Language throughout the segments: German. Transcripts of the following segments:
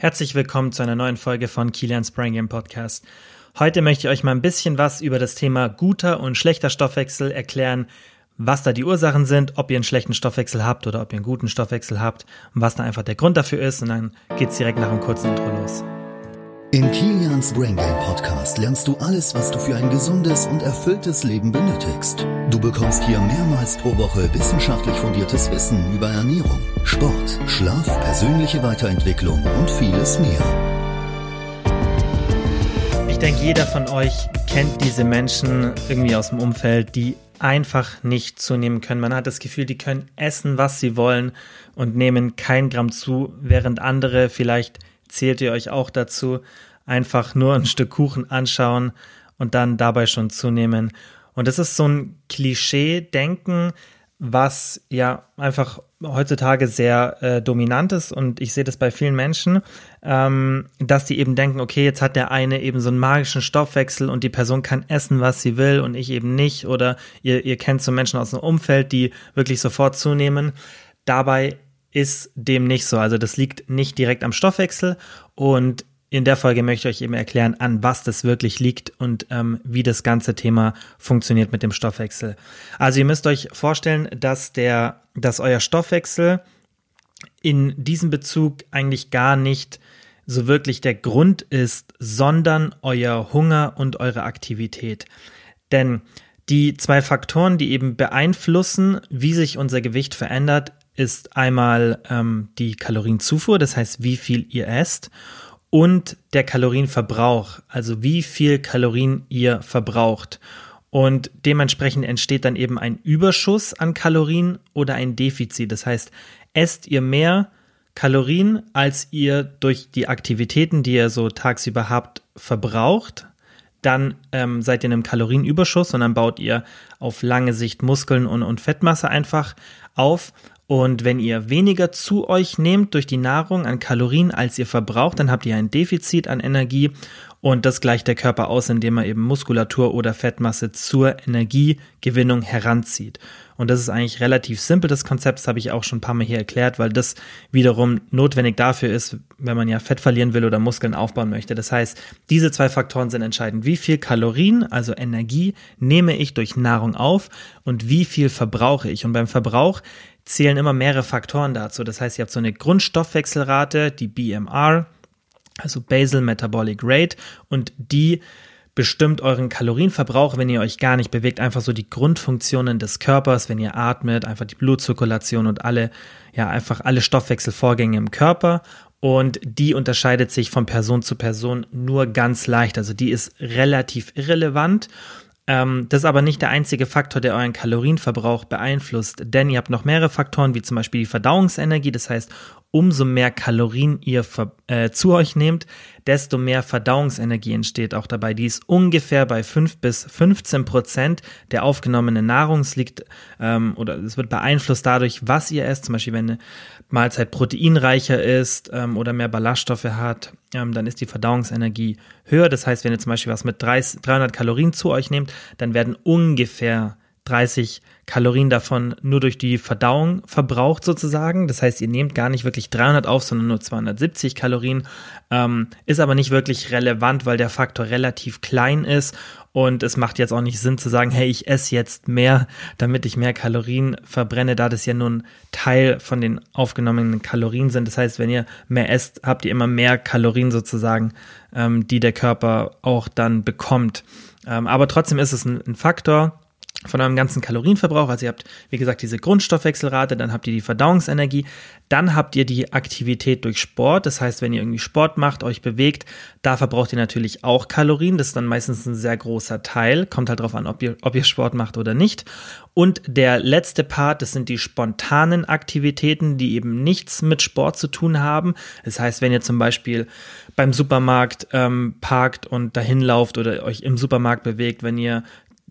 Herzlich willkommen zu einer neuen Folge von Kilian's Brain Game Podcast. Heute möchte ich euch mal ein bisschen was über das Thema guter und schlechter Stoffwechsel erklären, was da die Ursachen sind, ob ihr einen schlechten Stoffwechsel habt oder ob ihr einen guten Stoffwechsel habt und was da einfach der Grund dafür ist. Und dann geht's direkt nach einem kurzen Intro los. In Kilians Brain Game Podcast lernst du alles, was du für ein gesundes und erfülltes Leben benötigst. Du bekommst hier mehrmals pro Woche wissenschaftlich fundiertes Wissen über Ernährung, Sport, Schlaf, persönliche Weiterentwicklung und vieles mehr. Ich denke, jeder von euch kennt diese Menschen irgendwie aus dem Umfeld, die einfach nicht zunehmen können. Man hat das Gefühl, die können essen, was sie wollen und nehmen kein Gramm zu, während andere vielleicht zählt ihr euch auch dazu, einfach nur ein Stück Kuchen anschauen und dann dabei schon zunehmen. Und das ist so ein Klischee-Denken, was ja einfach heutzutage sehr äh, dominant ist und ich sehe das bei vielen Menschen, ähm, dass die eben denken, okay, jetzt hat der eine eben so einen magischen Stoffwechsel und die Person kann essen, was sie will und ich eben nicht oder ihr, ihr kennt so Menschen aus dem Umfeld, die wirklich sofort zunehmen. Dabei ist dem nicht so. Also das liegt nicht direkt am Stoffwechsel und in der Folge möchte ich euch eben erklären, an was das wirklich liegt und ähm, wie das ganze Thema funktioniert mit dem Stoffwechsel. Also ihr müsst euch vorstellen, dass der, dass euer Stoffwechsel in diesem Bezug eigentlich gar nicht so wirklich der Grund ist, sondern euer Hunger und eure Aktivität. Denn die zwei Faktoren, die eben beeinflussen, wie sich unser Gewicht verändert, ist einmal ähm, die Kalorienzufuhr, das heißt, wie viel ihr esst, und der Kalorienverbrauch, also wie viel Kalorien ihr verbraucht. Und dementsprechend entsteht dann eben ein Überschuss an Kalorien oder ein Defizit. Das heißt, esst ihr mehr Kalorien, als ihr durch die Aktivitäten, die ihr so tagsüber habt, verbraucht, dann ähm, seid ihr in einem Kalorienüberschuss und dann baut ihr auf lange Sicht Muskeln und, und Fettmasse einfach auf. Und wenn ihr weniger zu euch nehmt durch die Nahrung an Kalorien, als ihr verbraucht, dann habt ihr ein Defizit an Energie und das gleicht der Körper aus, indem er eben Muskulatur oder Fettmasse zur Energiegewinnung heranzieht. Und das ist eigentlich relativ simpel, das Konzept, das habe ich auch schon ein paar Mal hier erklärt, weil das wiederum notwendig dafür ist, wenn man ja Fett verlieren will oder Muskeln aufbauen möchte. Das heißt, diese zwei Faktoren sind entscheidend. Wie viel Kalorien, also Energie, nehme ich durch Nahrung auf und wie viel verbrauche ich? Und beim Verbrauch zählen immer mehrere Faktoren dazu. Das heißt, ihr habt so eine Grundstoffwechselrate, die BMR, also Basal Metabolic Rate, und die bestimmt euren Kalorienverbrauch, wenn ihr euch gar nicht bewegt, einfach so die Grundfunktionen des Körpers, wenn ihr atmet, einfach die Blutzirkulation und alle, ja, einfach alle Stoffwechselvorgänge im Körper. Und die unterscheidet sich von Person zu Person nur ganz leicht. Also die ist relativ irrelevant. Ähm, das ist aber nicht der einzige Faktor, der euren Kalorienverbrauch beeinflusst, denn ihr habt noch mehrere Faktoren, wie zum Beispiel die Verdauungsenergie. Das heißt, umso mehr Kalorien ihr äh, zu euch nehmt, desto mehr Verdauungsenergie entsteht auch dabei. Die ist ungefähr bei 5 bis 15 Prozent der aufgenommenen Nahrung. Es liegt ähm, oder es wird beeinflusst dadurch, was ihr esst. Zum Beispiel, wenn Mahlzeit proteinreicher ist ähm, oder mehr Ballaststoffe hat, ähm, dann ist die Verdauungsenergie höher. Das heißt, wenn ihr zum Beispiel was mit 30, 300 Kalorien zu euch nehmt, dann werden ungefähr 30 Kalorien davon nur durch die Verdauung verbraucht sozusagen. Das heißt, ihr nehmt gar nicht wirklich 300 auf, sondern nur 270 Kalorien. Ähm, ist aber nicht wirklich relevant, weil der Faktor relativ klein ist und es macht jetzt auch nicht Sinn zu sagen, hey, ich esse jetzt mehr, damit ich mehr Kalorien verbrenne, da das ja nur ein Teil von den aufgenommenen Kalorien sind. Das heißt, wenn ihr mehr esst, habt ihr immer mehr Kalorien sozusagen, ähm, die der Körper auch dann bekommt. Ähm, aber trotzdem ist es ein, ein Faktor von eurem ganzen Kalorienverbrauch. Also ihr habt, wie gesagt, diese Grundstoffwechselrate, dann habt ihr die Verdauungsenergie, dann habt ihr die Aktivität durch Sport. Das heißt, wenn ihr irgendwie Sport macht, euch bewegt, da verbraucht ihr natürlich auch Kalorien. Das ist dann meistens ein sehr großer Teil. Kommt halt drauf an, ob ihr, ob ihr Sport macht oder nicht. Und der letzte Part, das sind die spontanen Aktivitäten, die eben nichts mit Sport zu tun haben. Das heißt, wenn ihr zum Beispiel beim Supermarkt ähm, parkt und dahin lauft oder euch im Supermarkt bewegt, wenn ihr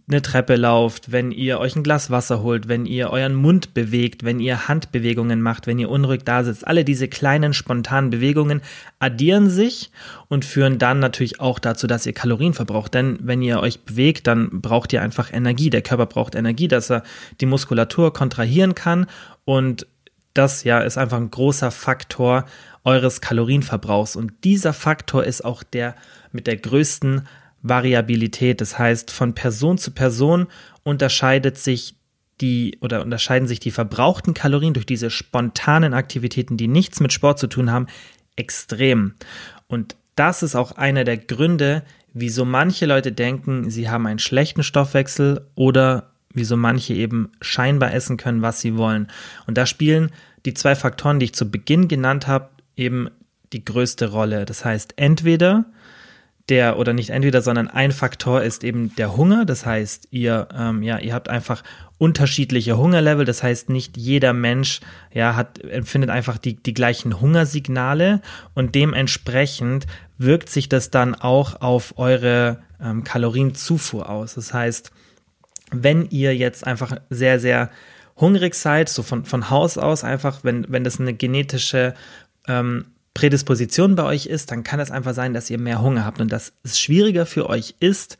eine Treppe lauft, wenn ihr euch ein Glas Wasser holt, wenn ihr euren Mund bewegt, wenn ihr Handbewegungen macht, wenn ihr unruhig da sitzt. Alle diese kleinen spontanen Bewegungen addieren sich und führen dann natürlich auch dazu, dass ihr Kalorien verbraucht. Denn wenn ihr euch bewegt, dann braucht ihr einfach Energie. Der Körper braucht Energie, dass er die Muskulatur kontrahieren kann und das ja ist einfach ein großer Faktor eures Kalorienverbrauchs. Und dieser Faktor ist auch der mit der größten Variabilität. Das heißt, von Person zu Person unterscheidet sich die oder unterscheiden sich die verbrauchten Kalorien durch diese spontanen Aktivitäten, die nichts mit Sport zu tun haben, extrem. Und das ist auch einer der Gründe, wieso manche Leute denken, sie haben einen schlechten Stoffwechsel oder wieso manche eben scheinbar essen können, was sie wollen. Und da spielen die zwei Faktoren, die ich zu Beginn genannt habe, eben die größte Rolle. Das heißt, entweder der oder nicht entweder, sondern ein Faktor ist eben der Hunger. Das heißt, ihr, ähm, ja, ihr habt einfach unterschiedliche Hungerlevel. Das heißt, nicht jeder Mensch ja, hat, empfindet einfach die, die gleichen Hungersignale und dementsprechend wirkt sich das dann auch auf eure ähm, Kalorienzufuhr aus. Das heißt, wenn ihr jetzt einfach sehr, sehr hungrig seid, so von, von Haus aus einfach, wenn, wenn das eine genetische ähm, Prädisposition bei euch ist, dann kann es einfach sein, dass ihr mehr Hunger habt und dass es schwieriger für euch ist,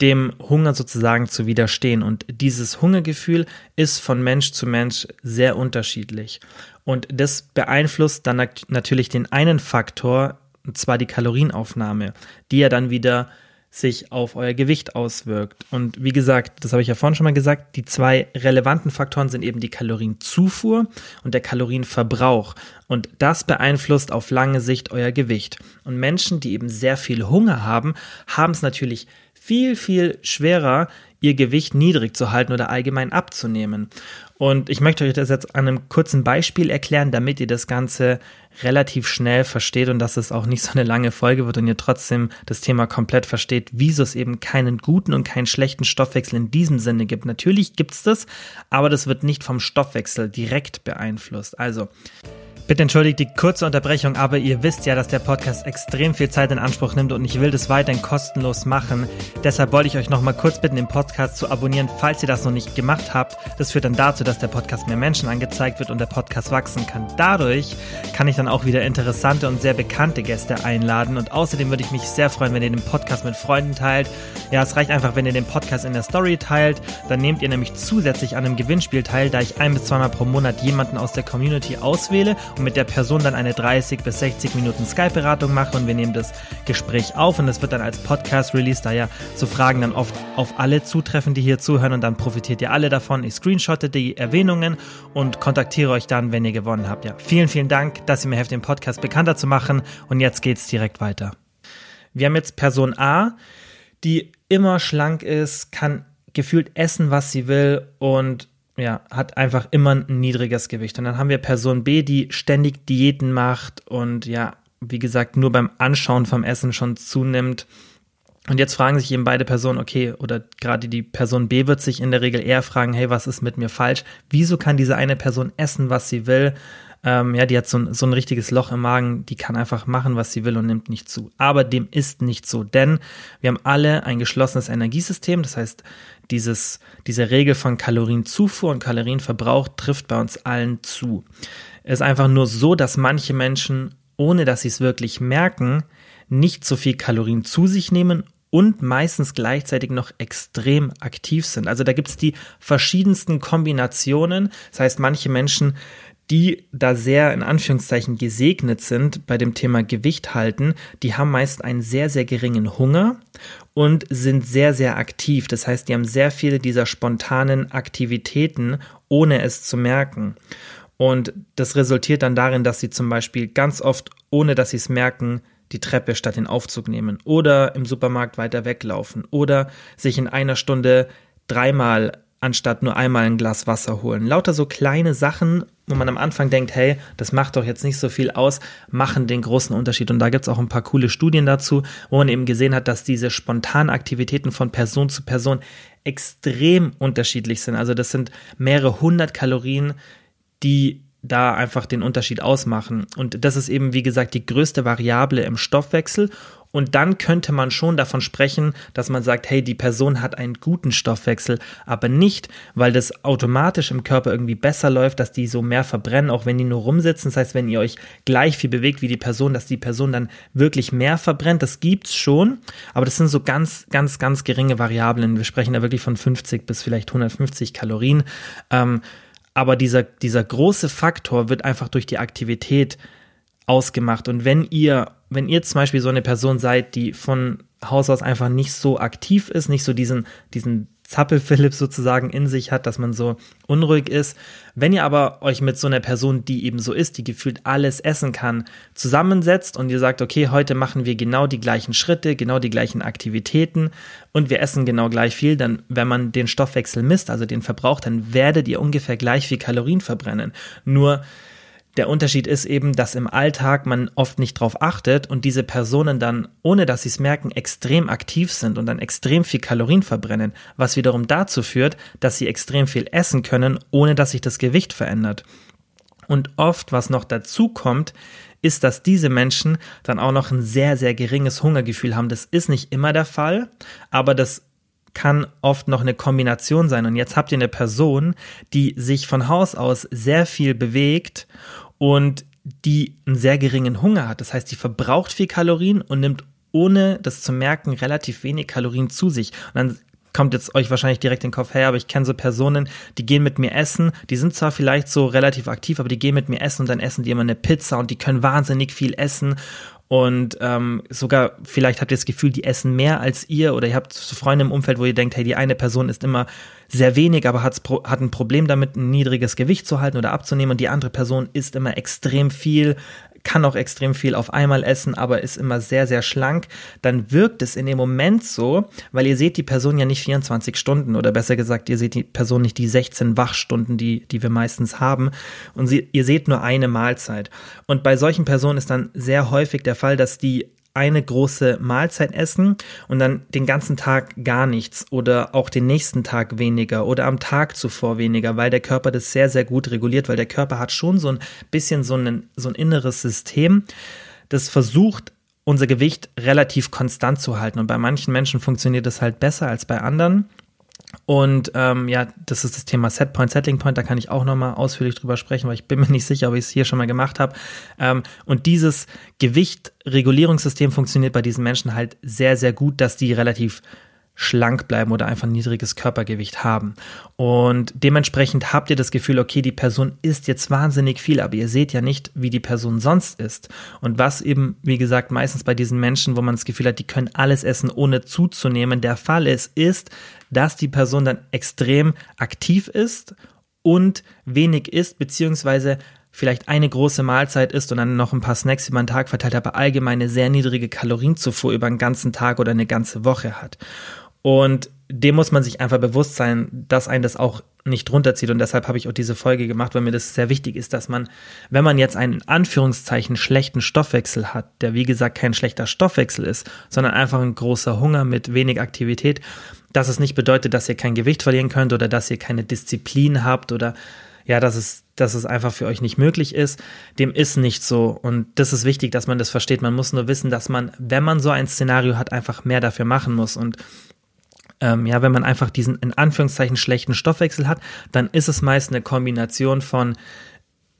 dem Hunger sozusagen zu widerstehen. Und dieses Hungergefühl ist von Mensch zu Mensch sehr unterschiedlich. Und das beeinflusst dann natürlich den einen Faktor, und zwar die Kalorienaufnahme, die ja dann wieder sich auf euer Gewicht auswirkt. Und wie gesagt, das habe ich ja vorhin schon mal gesagt, die zwei relevanten Faktoren sind eben die Kalorienzufuhr und der Kalorienverbrauch. Und das beeinflusst auf lange Sicht euer Gewicht. Und Menschen, die eben sehr viel Hunger haben, haben es natürlich viel, viel schwerer, ihr Gewicht niedrig zu halten oder allgemein abzunehmen. Und ich möchte euch das jetzt an einem kurzen Beispiel erklären, damit ihr das Ganze relativ schnell versteht und dass es auch nicht so eine lange Folge wird und ihr trotzdem das Thema komplett versteht, wieso es eben keinen guten und keinen schlechten Stoffwechsel in diesem Sinne gibt. Natürlich gibt es das, aber das wird nicht vom Stoffwechsel direkt beeinflusst. Also, Bitte entschuldigt die kurze Unterbrechung, aber ihr wisst ja, dass der Podcast extrem viel Zeit in Anspruch nimmt und ich will das weiterhin kostenlos machen. Deshalb wollte ich euch noch mal kurz bitten, den Podcast zu abonnieren, falls ihr das noch nicht gemacht habt. Das führt dann dazu, dass der Podcast mehr Menschen angezeigt wird und der Podcast wachsen kann. Dadurch kann ich dann auch wieder interessante und sehr bekannte Gäste einladen und außerdem würde ich mich sehr freuen, wenn ihr den Podcast mit Freunden teilt. Ja, es reicht einfach, wenn ihr den Podcast in der Story teilt. Dann nehmt ihr nämlich zusätzlich an einem Gewinnspiel teil, da ich ein bis zweimal pro Monat jemanden aus der Community auswähle mit der Person dann eine 30 bis 60 Minuten Skype-Beratung mache und wir nehmen das Gespräch auf und es wird dann als Podcast released, da ja so Fragen dann oft auf alle zutreffen, die hier zuhören und dann profitiert ihr alle davon. Ich screenshotte die Erwähnungen und kontaktiere euch dann, wenn ihr gewonnen habt. Ja, vielen, vielen Dank, dass ihr mir helft, den Podcast bekannter zu machen und jetzt geht's direkt weiter. Wir haben jetzt Person A, die immer schlank ist, kann gefühlt essen, was sie will und ja, hat einfach immer ein niedriges Gewicht. Und dann haben wir Person B, die ständig Diäten macht und ja, wie gesagt, nur beim Anschauen vom Essen schon zunimmt. Und jetzt fragen sich eben beide Personen, okay, oder gerade die Person B wird sich in der Regel eher fragen, hey, was ist mit mir falsch? Wieso kann diese eine Person essen, was sie will? Ähm, ja, die hat so ein, so ein richtiges Loch im Magen, die kann einfach machen, was sie will und nimmt nicht zu. Aber dem ist nicht so, denn wir haben alle ein geschlossenes Energiesystem. Das heißt, dieses, diese Regel von Kalorienzufuhr und Kalorienverbrauch trifft bei uns allen zu. Es ist einfach nur so, dass manche Menschen, ohne dass sie es wirklich merken, nicht so viel Kalorien zu sich nehmen und meistens gleichzeitig noch extrem aktiv sind. Also da gibt es die verschiedensten Kombinationen. Das heißt, manche Menschen die da sehr in Anführungszeichen gesegnet sind bei dem Thema Gewicht halten, die haben meist einen sehr, sehr geringen Hunger und sind sehr, sehr aktiv. Das heißt, die haben sehr viele dieser spontanen Aktivitäten, ohne es zu merken. Und das resultiert dann darin, dass sie zum Beispiel ganz oft, ohne dass sie es merken, die Treppe statt den Aufzug nehmen oder im Supermarkt weiter weglaufen oder sich in einer Stunde dreimal anstatt nur einmal ein Glas Wasser holen. Lauter so kleine Sachen, wo man am Anfang denkt, hey, das macht doch jetzt nicht so viel aus, machen den großen Unterschied. Und da gibt es auch ein paar coole Studien dazu, wo man eben gesehen hat, dass diese spontanen Aktivitäten von Person zu Person extrem unterschiedlich sind. Also das sind mehrere hundert Kalorien, die da einfach den Unterschied ausmachen. Und das ist eben, wie gesagt, die größte Variable im Stoffwechsel. Und dann könnte man schon davon sprechen, dass man sagt, hey, die Person hat einen guten Stoffwechsel, aber nicht, weil das automatisch im Körper irgendwie besser läuft, dass die so mehr verbrennen, auch wenn die nur rumsitzen. Das heißt, wenn ihr euch gleich viel bewegt wie die Person, dass die Person dann wirklich mehr verbrennt, das gibt's schon. Aber das sind so ganz, ganz, ganz geringe Variablen. Wir sprechen da wirklich von 50 bis vielleicht 150 Kalorien. Ähm, aber dieser, dieser große Faktor wird einfach durch die Aktivität ausgemacht. Und wenn ihr, wenn ihr zum Beispiel so eine Person seid, die von Haus aus einfach nicht so aktiv ist, nicht so diesen, diesen Zappelphilipp sozusagen in sich hat, dass man so unruhig ist. Wenn ihr aber euch mit so einer Person, die eben so ist, die gefühlt alles essen kann, zusammensetzt und ihr sagt, okay, heute machen wir genau die gleichen Schritte, genau die gleichen Aktivitäten und wir essen genau gleich viel, dann, wenn man den Stoffwechsel misst, also den Verbrauch, dann werdet ihr ungefähr gleich viel Kalorien verbrennen. Nur der Unterschied ist eben, dass im Alltag man oft nicht drauf achtet und diese Personen dann, ohne dass sie es merken, extrem aktiv sind und dann extrem viel Kalorien verbrennen, was wiederum dazu führt, dass sie extrem viel essen können, ohne dass sich das Gewicht verändert. Und oft, was noch dazu kommt, ist, dass diese Menschen dann auch noch ein sehr, sehr geringes Hungergefühl haben. Das ist nicht immer der Fall, aber das kann oft noch eine Kombination sein. Und jetzt habt ihr eine Person, die sich von Haus aus sehr viel bewegt und die einen sehr geringen Hunger hat. Das heißt, die verbraucht viel Kalorien und nimmt ohne das zu merken relativ wenig Kalorien zu sich. Und dann kommt jetzt euch wahrscheinlich direkt in den Kopf her, aber ich kenne so Personen, die gehen mit mir essen, die sind zwar vielleicht so relativ aktiv, aber die gehen mit mir essen und dann essen die immer eine Pizza und die können wahnsinnig viel essen und ähm, sogar, vielleicht habt ihr das Gefühl, die essen mehr als ihr oder ihr habt Freunde im Umfeld, wo ihr denkt, hey, die eine Person ist immer sehr wenig, aber hat's, hat ein Problem damit, ein niedriges Gewicht zu halten oder abzunehmen und die andere Person isst immer extrem viel, kann auch extrem viel auf einmal essen, aber ist immer sehr, sehr schlank, dann wirkt es in dem Moment so, weil ihr seht die Person ja nicht 24 Stunden oder besser gesagt, ihr seht die Person nicht die 16 Wachstunden, die, die wir meistens haben und sie, ihr seht nur eine Mahlzeit. Und bei solchen Personen ist dann sehr häufig der Fall, dass die eine große Mahlzeit essen und dann den ganzen Tag gar nichts oder auch den nächsten Tag weniger oder am Tag zuvor weniger, weil der Körper das sehr, sehr gut reguliert, weil der Körper hat schon so ein bisschen so ein, so ein inneres System, das versucht, unser Gewicht relativ konstant zu halten. Und bei manchen Menschen funktioniert das halt besser als bei anderen. Und ähm, ja, das ist das Thema Setpoint, Settling Point, da kann ich auch nochmal ausführlich drüber sprechen, weil ich bin mir nicht sicher, ob ich es hier schon mal gemacht habe. Ähm, und dieses Gewichtregulierungssystem funktioniert bei diesen Menschen halt sehr, sehr gut, dass die relativ schlank bleiben oder einfach ein niedriges Körpergewicht haben. Und dementsprechend habt ihr das Gefühl, okay, die Person isst jetzt wahnsinnig viel, aber ihr seht ja nicht, wie die Person sonst isst. Und was eben, wie gesagt, meistens bei diesen Menschen, wo man das Gefühl hat, die können alles essen, ohne zuzunehmen, der Fall ist, ist, dass die Person dann extrem aktiv ist und wenig isst, beziehungsweise vielleicht eine große Mahlzeit isst und dann noch ein paar Snacks über den Tag verteilt, aber allgemein eine sehr niedrige Kalorienzufuhr über einen ganzen Tag oder eine ganze Woche hat. Und dem muss man sich einfach bewusst sein, dass einen das auch nicht runterzieht. Und deshalb habe ich auch diese Folge gemacht, weil mir das sehr wichtig ist, dass man, wenn man jetzt einen in Anführungszeichen schlechten Stoffwechsel hat, der wie gesagt kein schlechter Stoffwechsel ist, sondern einfach ein großer Hunger mit wenig Aktivität, dass es nicht bedeutet, dass ihr kein Gewicht verlieren könnt oder dass ihr keine Disziplin habt oder ja, dass es, dass es einfach für euch nicht möglich ist. Dem ist nicht so. Und das ist wichtig, dass man das versteht. Man muss nur wissen, dass man, wenn man so ein Szenario hat, einfach mehr dafür machen muss. Und ähm, ja, wenn man einfach diesen in Anführungszeichen schlechten Stoffwechsel hat, dann ist es meist eine Kombination von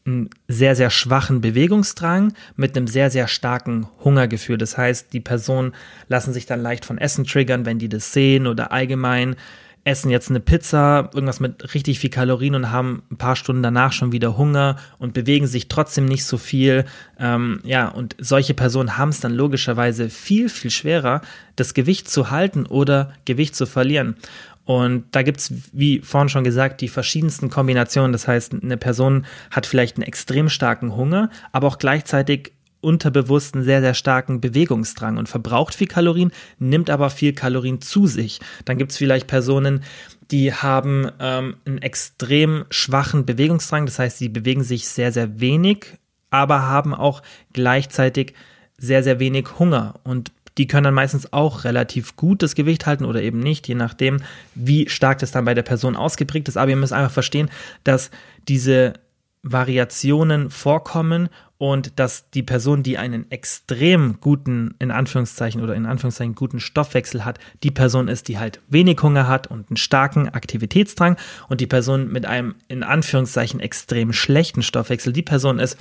einem sehr, sehr schwachen Bewegungsdrang mit einem sehr, sehr starken Hungergefühl. Das heißt, die Personen lassen sich dann leicht von Essen triggern, wenn die das sehen oder allgemein essen jetzt eine Pizza, irgendwas mit richtig viel Kalorien und haben ein paar Stunden danach schon wieder Hunger und bewegen sich trotzdem nicht so viel. Ähm, ja, und solche Personen haben es dann logischerweise viel, viel schwerer, das Gewicht zu halten oder Gewicht zu verlieren. Und da gibt es, wie vorhin schon gesagt, die verschiedensten Kombinationen. Das heißt, eine Person hat vielleicht einen extrem starken Hunger, aber auch gleichzeitig unterbewussten sehr, sehr starken Bewegungsdrang und verbraucht viel Kalorien, nimmt aber viel Kalorien zu sich. Dann gibt es vielleicht Personen, die haben ähm, einen extrem schwachen Bewegungsdrang, das heißt, sie bewegen sich sehr, sehr wenig, aber haben auch gleichzeitig sehr, sehr wenig Hunger und die können dann meistens auch relativ gut das Gewicht halten oder eben nicht, je nachdem, wie stark das dann bei der Person ausgeprägt ist. Aber ihr müsst einfach verstehen, dass diese Variationen vorkommen und dass die Person, die einen extrem guten, in Anführungszeichen oder in Anführungszeichen guten Stoffwechsel hat, die Person ist, die halt wenig Hunger hat und einen starken Aktivitätsdrang und die Person mit einem in Anführungszeichen extrem schlechten Stoffwechsel, die Person ist,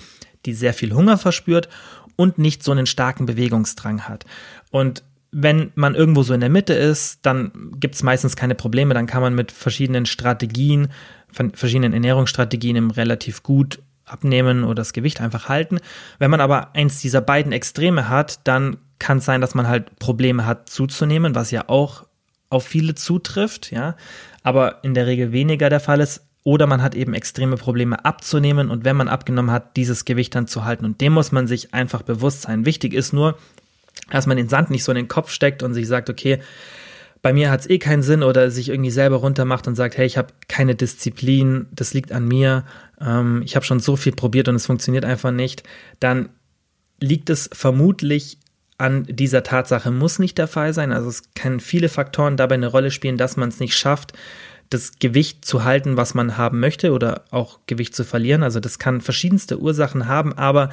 die sehr viel Hunger verspürt und nicht so einen starken Bewegungsdrang hat. Und wenn man irgendwo so in der Mitte ist, dann gibt es meistens keine Probleme. Dann kann man mit verschiedenen Strategien, verschiedenen Ernährungsstrategien relativ gut abnehmen oder das Gewicht einfach halten. Wenn man aber eins dieser beiden Extreme hat, dann kann es sein, dass man halt Probleme hat zuzunehmen, was ja auch auf viele zutrifft, ja, aber in der Regel weniger der Fall ist. Oder man hat eben extreme Probleme abzunehmen und wenn man abgenommen hat, dieses Gewicht dann zu halten. Und dem muss man sich einfach bewusst sein. Wichtig ist nur, dass man den Sand nicht so in den Kopf steckt und sich sagt, okay, bei mir hat es eh keinen Sinn oder sich irgendwie selber runtermacht und sagt, hey, ich habe keine Disziplin, das liegt an mir, ähm, ich habe schon so viel probiert und es funktioniert einfach nicht, dann liegt es vermutlich an dieser Tatsache, muss nicht der Fall sein. Also es können viele Faktoren dabei eine Rolle spielen, dass man es nicht schafft, das Gewicht zu halten, was man haben möchte oder auch Gewicht zu verlieren. Also das kann verschiedenste Ursachen haben, aber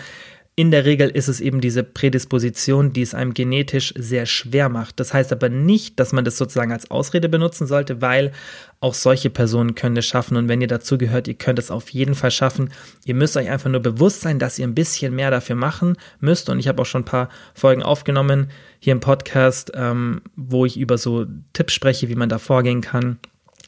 in der Regel ist es eben diese Prädisposition, die es einem genetisch sehr schwer macht. Das heißt aber nicht, dass man das sozusagen als Ausrede benutzen sollte, weil auch solche Personen können es schaffen. Und wenn ihr dazu gehört, ihr könnt es auf jeden Fall schaffen. Ihr müsst euch einfach nur bewusst sein, dass ihr ein bisschen mehr dafür machen müsst. Und ich habe auch schon ein paar Folgen aufgenommen hier im Podcast, ähm, wo ich über so Tipps spreche, wie man da vorgehen kann.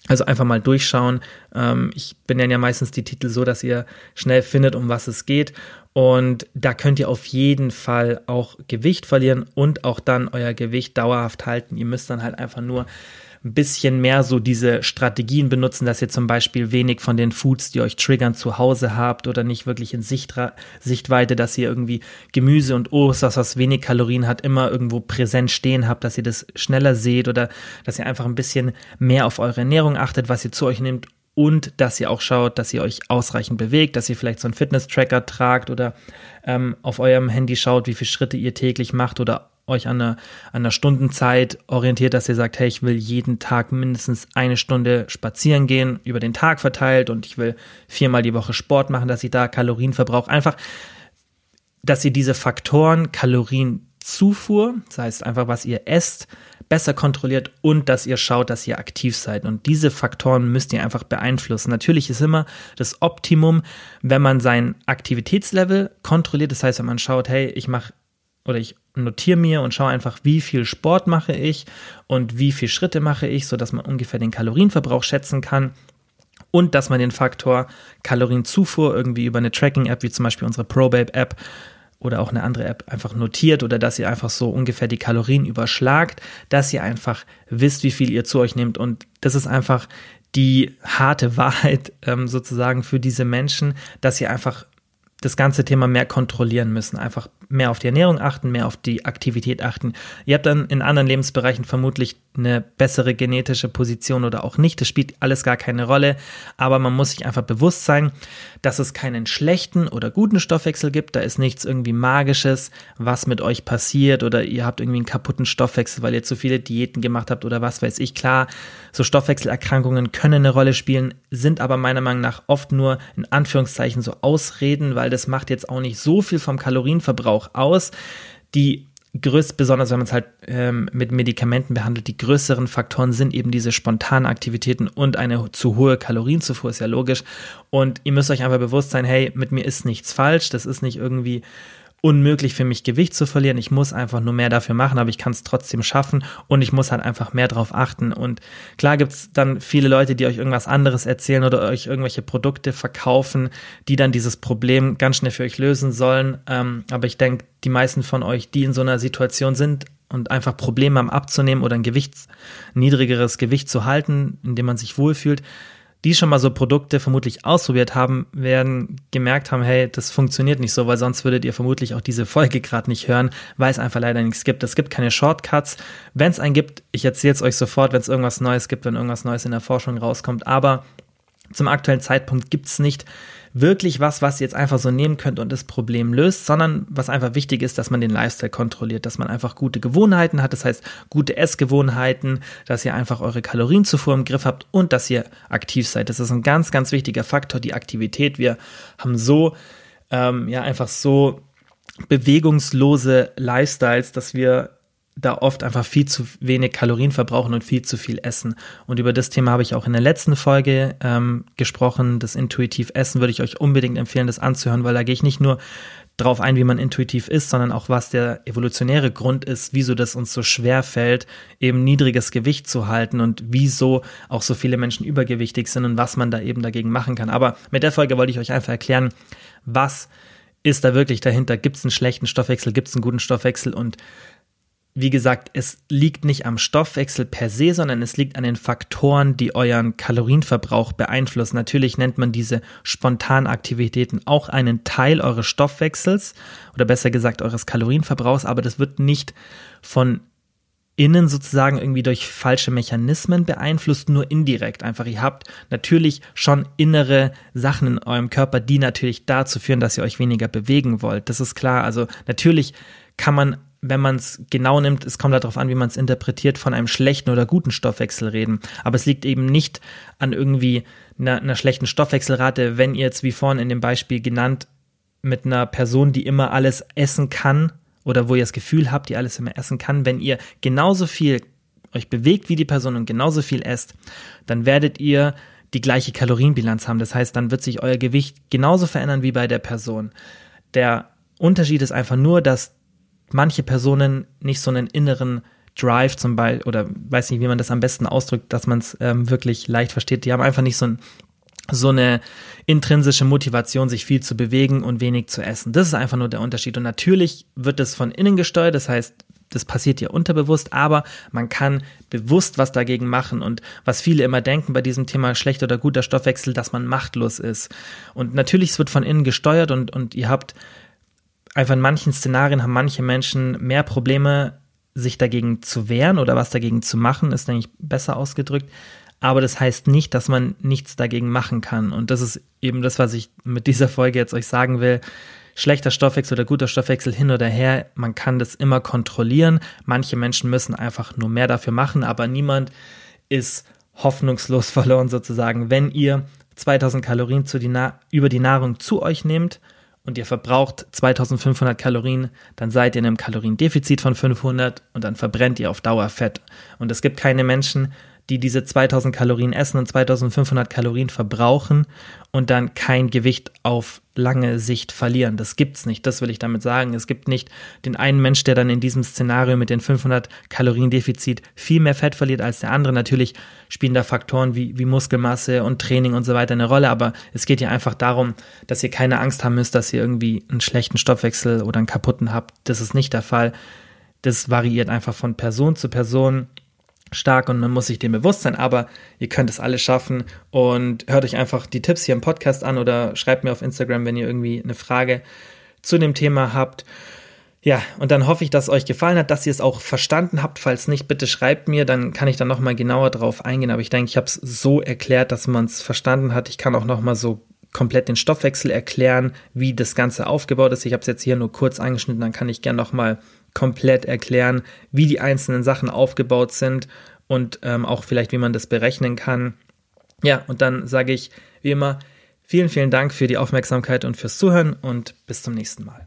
Also einfach mal durchschauen. Ähm, ich benenne ja meistens die Titel so, dass ihr schnell findet, um was es geht. Und da könnt ihr auf jeden Fall auch Gewicht verlieren und auch dann euer Gewicht dauerhaft halten. Ihr müsst dann halt einfach nur ein bisschen mehr so diese Strategien benutzen, dass ihr zum Beispiel wenig von den Foods, die euch triggern, zu Hause habt oder nicht wirklich in Sichtra Sichtweite, dass ihr irgendwie Gemüse und Obst, das was wenig Kalorien hat, immer irgendwo präsent stehen habt, dass ihr das schneller seht oder dass ihr einfach ein bisschen mehr auf eure Ernährung achtet, was ihr zu euch nehmt und dass ihr auch schaut, dass ihr euch ausreichend bewegt, dass ihr vielleicht so einen Fitness-Tracker tragt oder ähm, auf eurem Handy schaut, wie viele Schritte ihr täglich macht oder euch an einer, an einer Stundenzeit orientiert, dass ihr sagt, hey, ich will jeden Tag mindestens eine Stunde spazieren gehen, über den Tag verteilt und ich will viermal die Woche Sport machen, dass ich da Kalorien verbrauche. Einfach, dass ihr diese Faktoren, Kalorienzufuhr, das heißt einfach, was ihr esst, besser kontrolliert und dass ihr schaut, dass ihr aktiv seid. Und diese Faktoren müsst ihr einfach beeinflussen. Natürlich ist immer das Optimum, wenn man sein Aktivitätslevel kontrolliert. Das heißt, wenn man schaut, hey, ich mache oder ich notiere mir und schaue einfach, wie viel Sport mache ich und wie viele Schritte mache ich, sodass man ungefähr den Kalorienverbrauch schätzen kann und dass man den Faktor Kalorienzufuhr irgendwie über eine Tracking-App wie zum Beispiel unsere ProBabe-App oder auch eine andere App einfach notiert oder dass ihr einfach so ungefähr die Kalorien überschlagt, dass ihr einfach wisst, wie viel ihr zu euch nehmt. Und das ist einfach die harte Wahrheit ähm, sozusagen für diese Menschen, dass ihr einfach das ganze Thema mehr kontrollieren müssen, einfach mehr auf die Ernährung achten, mehr auf die Aktivität achten. Ihr habt dann in anderen Lebensbereichen vermutlich eine bessere genetische Position oder auch nicht. Das spielt alles gar keine Rolle. Aber man muss sich einfach bewusst sein, dass es keinen schlechten oder guten Stoffwechsel gibt. Da ist nichts irgendwie Magisches, was mit euch passiert oder ihr habt irgendwie einen kaputten Stoffwechsel, weil ihr zu viele Diäten gemacht habt oder was weiß ich. Klar, so Stoffwechselerkrankungen können eine Rolle spielen, sind aber meiner Meinung nach oft nur in Anführungszeichen so Ausreden, weil das macht jetzt auch nicht so viel vom Kalorienverbrauch aus. Die größt, besonders wenn man es halt ähm, mit Medikamenten behandelt, die größeren Faktoren sind eben diese spontanen Aktivitäten und eine zu hohe Kalorienzufuhr, ist ja logisch. Und ihr müsst euch einfach bewusst sein, hey, mit mir ist nichts falsch, das ist nicht irgendwie unmöglich für mich Gewicht zu verlieren. Ich muss einfach nur mehr dafür machen, aber ich kann es trotzdem schaffen und ich muss halt einfach mehr drauf achten. Und klar gibt's dann viele Leute, die euch irgendwas anderes erzählen oder euch irgendwelche Produkte verkaufen, die dann dieses Problem ganz schnell für euch lösen sollen. Ähm, aber ich denke, die meisten von euch, die in so einer Situation sind, und einfach Probleme haben abzunehmen oder ein Gewichts, niedrigeres Gewicht zu halten, in dem man sich wohlfühlt, die schon mal so Produkte vermutlich ausprobiert haben, werden gemerkt haben, hey, das funktioniert nicht so, weil sonst würdet ihr vermutlich auch diese Folge gerade nicht hören, weil es einfach leider nichts gibt. Es gibt keine Shortcuts. Wenn es einen gibt, ich erzähle es euch sofort, wenn es irgendwas Neues gibt, wenn irgendwas Neues in der Forschung rauskommt. Aber zum aktuellen Zeitpunkt gibt es nicht wirklich was, was ihr jetzt einfach so nehmen könnt und das Problem löst, sondern was einfach wichtig ist, dass man den Lifestyle kontrolliert, dass man einfach gute Gewohnheiten hat, das heißt gute Essgewohnheiten, dass ihr einfach eure Kalorienzufuhr im Griff habt und dass ihr aktiv seid. Das ist ein ganz, ganz wichtiger Faktor, die Aktivität. Wir haben so, ähm, ja, einfach so bewegungslose Lifestyles, dass wir da oft einfach viel zu wenig Kalorien verbrauchen und viel zu viel essen. Und über das Thema habe ich auch in der letzten Folge ähm, gesprochen. Das Intuitiv Essen würde ich euch unbedingt empfehlen, das anzuhören, weil da gehe ich nicht nur drauf ein, wie man intuitiv ist, sondern auch was der evolutionäre Grund ist, wieso das uns so schwer fällt, eben niedriges Gewicht zu halten und wieso auch so viele Menschen übergewichtig sind und was man da eben dagegen machen kann. Aber mit der Folge wollte ich euch einfach erklären, was ist da wirklich dahinter? Gibt es einen schlechten Stoffwechsel? Gibt es einen guten Stoffwechsel? Und wie gesagt, es liegt nicht am Stoffwechsel per se, sondern es liegt an den Faktoren, die euren Kalorienverbrauch beeinflussen. Natürlich nennt man diese Spontanaktivitäten auch einen Teil eures Stoffwechsels oder besser gesagt eures Kalorienverbrauchs, aber das wird nicht von innen sozusagen irgendwie durch falsche Mechanismen beeinflusst, nur indirekt einfach. Ihr habt natürlich schon innere Sachen in eurem Körper, die natürlich dazu führen, dass ihr euch weniger bewegen wollt. Das ist klar. Also natürlich kann man wenn man es genau nimmt, es kommt darauf an, wie man es interpretiert, von einem schlechten oder guten Stoffwechsel reden. Aber es liegt eben nicht an irgendwie einer, einer schlechten Stoffwechselrate, wenn ihr jetzt wie vorhin in dem Beispiel genannt mit einer Person, die immer alles essen kann oder wo ihr das Gefühl habt, die alles immer essen kann, wenn ihr genauso viel euch bewegt wie die Person und genauso viel esst, dann werdet ihr die gleiche Kalorienbilanz haben. Das heißt, dann wird sich euer Gewicht genauso verändern wie bei der Person. Der Unterschied ist einfach nur, dass manche Personen nicht so einen inneren Drive zum Beispiel, oder weiß nicht, wie man das am besten ausdrückt, dass man es ähm, wirklich leicht versteht. Die haben einfach nicht so ein so eine intrinsische Motivation, sich viel zu bewegen und wenig zu essen. Das ist einfach nur der Unterschied. Und natürlich wird es von innen gesteuert, das heißt, das passiert ja unterbewusst, aber man kann bewusst was dagegen machen. Und was viele immer denken bei diesem Thema schlechter oder guter Stoffwechsel, dass man machtlos ist. Und natürlich, es wird von innen gesteuert und, und ihr habt einfach in manchen Szenarien haben manche Menschen mehr Probleme, sich dagegen zu wehren oder was dagegen zu machen, ist eigentlich besser ausgedrückt. Aber das heißt nicht, dass man nichts dagegen machen kann. Und das ist eben das, was ich mit dieser Folge jetzt euch sagen will. Schlechter Stoffwechsel oder guter Stoffwechsel hin oder her, man kann das immer kontrollieren. Manche Menschen müssen einfach nur mehr dafür machen, aber niemand ist hoffnungslos verloren sozusagen. Wenn ihr 2000 Kalorien die über die Nahrung zu euch nehmt und ihr verbraucht 2500 Kalorien, dann seid ihr in einem Kaloriendefizit von 500 und dann verbrennt ihr auf Dauer Fett. Und es gibt keine Menschen, die diese 2000 Kalorien essen und 2500 Kalorien verbrauchen und dann kein Gewicht auf lange Sicht verlieren. Das gibt's nicht. Das will ich damit sagen. Es gibt nicht den einen Mensch, der dann in diesem Szenario mit den 500 Kalorien Defizit viel mehr Fett verliert als der andere. Natürlich spielen da Faktoren wie, wie Muskelmasse und Training und so weiter eine Rolle, aber es geht ja einfach darum, dass ihr keine Angst haben müsst, dass ihr irgendwie einen schlechten Stoffwechsel oder einen kaputten habt. Das ist nicht der Fall. Das variiert einfach von Person zu Person stark und man muss sich dem bewusst sein, aber ihr könnt es alle schaffen und hört euch einfach die Tipps hier im Podcast an oder schreibt mir auf Instagram, wenn ihr irgendwie eine Frage zu dem Thema habt. Ja, und dann hoffe ich, dass es euch gefallen hat, dass ihr es auch verstanden habt. Falls nicht, bitte schreibt mir, dann kann ich dann nochmal genauer drauf eingehen. Aber ich denke, ich habe es so erklärt, dass man es verstanden hat. Ich kann auch nochmal so komplett den Stoffwechsel erklären, wie das Ganze aufgebaut ist. Ich habe es jetzt hier nur kurz angeschnitten, dann kann ich gerne nochmal komplett erklären, wie die einzelnen Sachen aufgebaut sind und ähm, auch vielleicht, wie man das berechnen kann. Ja, und dann sage ich wie immer vielen, vielen Dank für die Aufmerksamkeit und fürs Zuhören und bis zum nächsten Mal.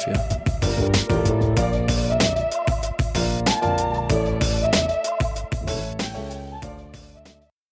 dafür.